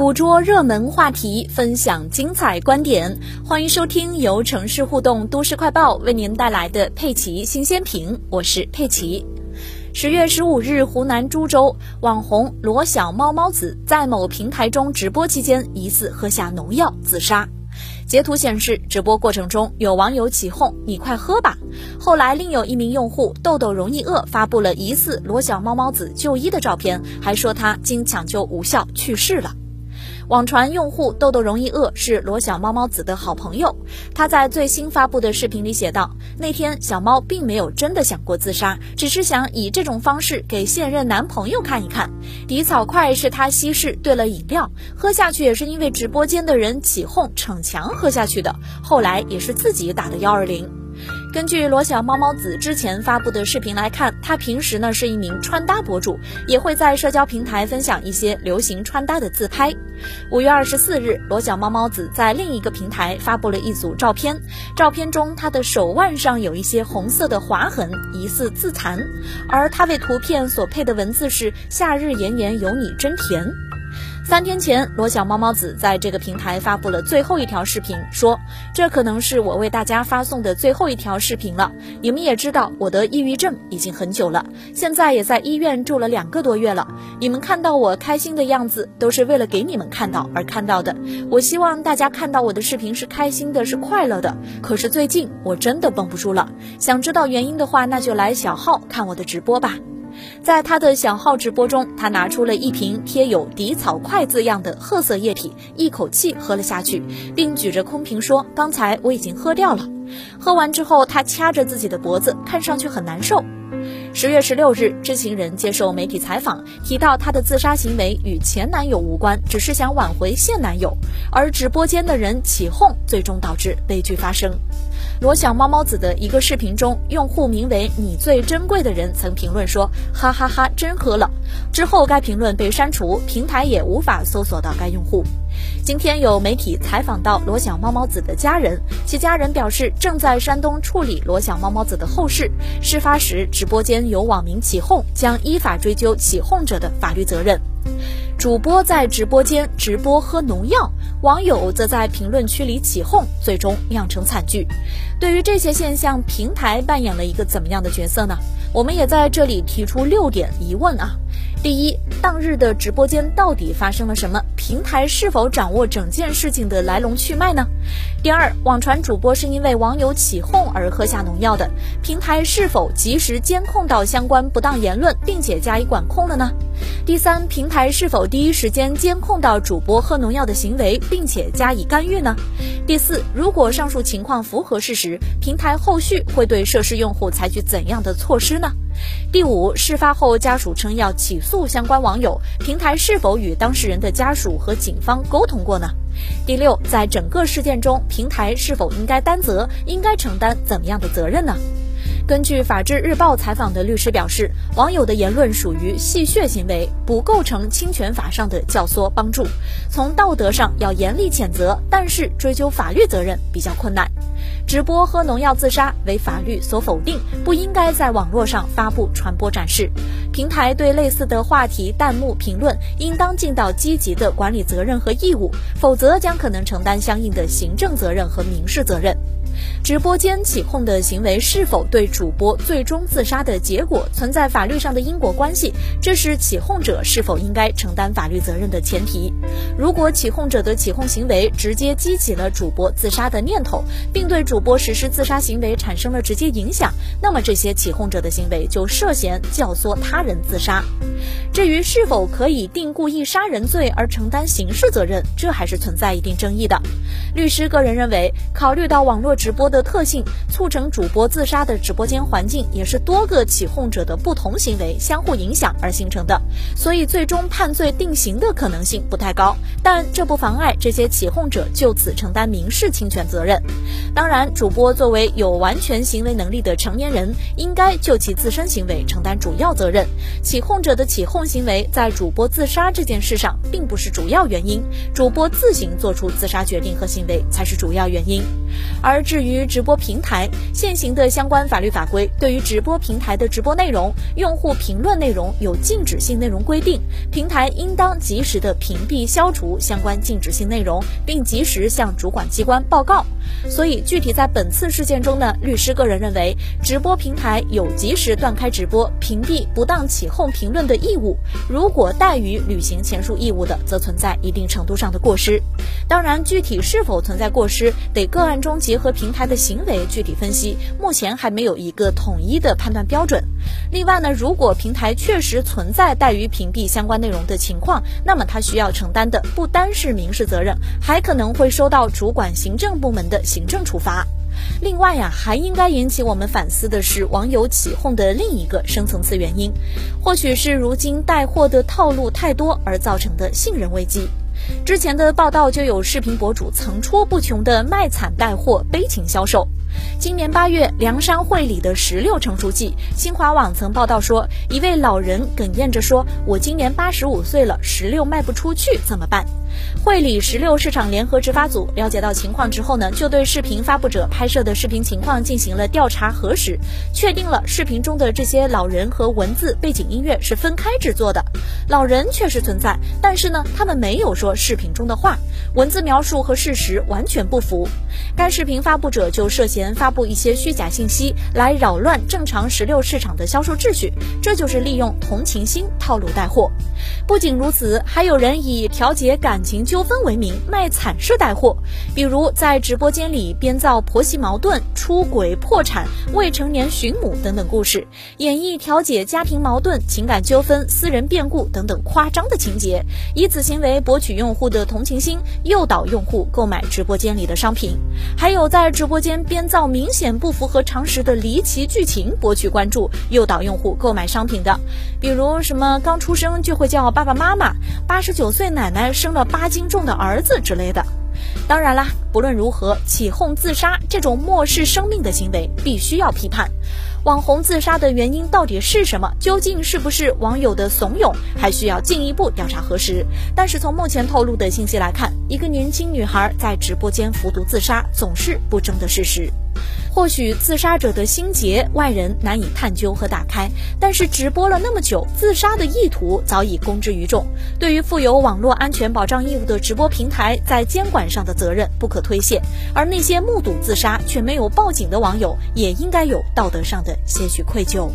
捕捉热门话题，分享精彩观点，欢迎收听由城市互动都市快报为您带来的佩奇新鲜评，我是佩奇。十月十五日，湖南株洲网红罗小猫猫子在某平台中直播期间，疑似喝下农药自杀。截图显示，直播过程中有网友起哄：“你快喝吧。”后来，另有一名用户豆豆容易饿发布了疑似罗小猫猫子就医的照片，还说他经抢救无效去世了。网传用户豆豆容易饿是罗小猫猫子的好朋友，他在最新发布的视频里写道：“那天小猫并没有真的想过自杀，只是想以这种方式给现任男朋友看一看。底草块是他稀释兑了饮料，喝下去也是因为直播间的人起哄逞强喝下去的，后来也是自己打的幺二零。”根据罗小猫猫子之前发布的视频来看，他平时呢是一名穿搭博主，也会在社交平台分享一些流行穿搭的自拍。五月二十四日，罗小猫猫子在另一个平台发布了一组照片，照片中他的手腕上有一些红色的划痕，疑似自残，而他为图片所配的文字是“夏日炎炎有你真甜”。三天前，罗小猫猫子在这个平台发布了最后一条视频，说：“这可能是我为大家发送的最后一条视频了。你们也知道，我得抑郁症已经很久了，现在也在医院住了两个多月了。你们看到我开心的样子，都是为了给你们看到而看到的。我希望大家看到我的视频是开心的，是快乐的。可是最近我真的绷不住了，想知道原因的话，那就来小号看我的直播吧。”在他的小号直播中，他拿出了一瓶贴有“底草快”字样的褐色液体，一口气喝了下去，并举着空瓶说：“刚才我已经喝掉了。”喝完之后，他掐着自己的脖子，看上去很难受。十月十六日，知情人接受媒体采访，提到他的自杀行为与前男友无关，只是想挽回现男友，而直播间的人起哄，最终导致悲剧发生。罗小猫猫子的一个视频中，用户名为“你最珍贵的人”曾评论说：“哈哈哈，真喝了。”之后该评论被删除，平台也无法搜索到该用户。今天有媒体采访到罗小猫猫子的家人，其家人表示正在山东处理罗小猫猫子的后事。事发时直播间有网民起哄，将依法追究起哄者的法律责任。主播在直播间直播喝农药，网友则在评论区里起哄，最终酿成惨剧。对于这些现象，平台扮演了一个怎么样的角色呢？我们也在这里提出六点疑问啊。第一，当日的直播间到底发生了什么？平台是否掌握整件事情的来龙去脉呢？第二，网传主播是因为网友起哄而喝下农药的，平台是否及时监控到相关不当言论，并且加以管控了呢？第三，平台是否第一时间监控到主播喝农药的行为，并且加以干预呢？第四，如果上述情况符合事实，平台后续会对涉事用户采取怎样的措施呢？第五，事发后家属称要起诉相关网友，平台是否与当事人的家属和警方沟通过呢？第六，在整个事件中，平台是否应该担责，应该承担怎么样的责任呢？根据法制日报采访的律师表示，网友的言论属于戏谑行为，不构成侵权法上的教唆帮助。从道德上要严厉谴责，但是追究法律责任比较困难。直播喝农药自杀为法律所否定，不应该在网络上发布、传播、展示。平台对类似的话题弹幕评论，应当尽到积极的管理责任和义务，否则将可能承担相应的行政责任和民事责任。直播间起哄的行为是否对主播最终自杀的结果存在法律上的因果关系，这是起哄者是否应该承担法律责任的前提。如果起哄者的起哄行为直接激起了主播自杀的念头，并对主播实施自杀行为产生了直接影响，那么这些起哄者的行为就涉嫌教唆他人自杀。至于是否可以定故意杀人罪而承担刑事责任，这还是存在一定争议的。律师个人认为，考虑到网络直播的特性，促成主播自杀的直播间环境也是多个起哄者的不同行为相互影响而形成的，所以最终判罪定刑的可能性不太高。但这不妨碍这些起哄者就此承担民事侵权责任。当然，主播作为有完全行为能力的成年人，应该就其自身行为承担主要责任。起哄者的起哄行为在主播自杀这件事上并不是主要原因，主播自行做出自杀决定和行为才是主要原因。而至于直播平台，现行的相关法律法规对于直播平台的直播内容、用户评论内容有禁止性内容规定，平台应当及时的屏蔽、消除相关禁止性内容，并及时向主管机关报告。所以，具体在本次事件中呢，律师个人认为，直播平台有及时断开直播、屏蔽不当起哄评论的义务。如果怠于履行前述义务的，则存在一定程度上的过失。当然，具体是否存在过失，得个案中结合平台的行为具体分析。目前还没有一个统一的判断标准。另外呢，如果平台确实存在怠于屏蔽相关内容的情况，那么他需要承担的不单是民事责任，还可能会收到主管行政部门的行政处罚。另外呀，还应该引起我们反思的是网友起哄的另一个深层次原因，或许是如今带货的套路太多而造成的信任危机。之前的报道就有视频博主层出不穷的卖惨带货、悲情销售。今年八月，凉山会里的石榴成熟季，新华网曾报道说，一位老人哽咽着说：“我今年八十五岁了，石榴卖不出去怎么办？”会里石榴市场联合执法组了解到情况之后呢，就对视频发布者拍摄的视频情况进行了调查核实，确定了视频中的这些老人和文字背景音乐是分开制作的。老人确实存在，但是呢，他们没有说视频中的话，文字描述和事实完全不符。该视频发布者就涉嫌发布一些虚假信息，来扰乱正常石榴市场的销售秩序，这就是利用同情心套路带货。不仅如此，还有人以调节感感情纠纷为名卖惨式带货，比如在直播间里编造婆媳矛盾、出轨、破产、未成年寻母等等故事，演绎调解家庭矛盾、情感纠纷、私人变故等等夸张的情节，以此行为博取用户的同情心，诱导用户购买直播间里的商品。还有在直播间编造明显不符合常识的离奇剧情，博取关注，诱导用户购买商品的，比如什么刚出生就会叫爸爸妈妈，八十九岁奶奶生了八斤重的儿子之类的。当然啦，不论如何，起哄自杀这种漠视生命的行为必须要批判。网红自杀的原因到底是什么？究竟是不是网友的怂恿？还需要进一步调查核实。但是从目前透露的信息来看，一个年轻女孩在直播间服毒自杀，总是不争的事实。或许自杀者的心结外人难以探究和打开，但是直播了那么久，自杀的意图早已公之于众。对于负有网络安全保障义务的直播平台，在监管上的责任不可推卸，而那些目睹自杀却没有报警的网友，也应该有道德上的些许愧疚。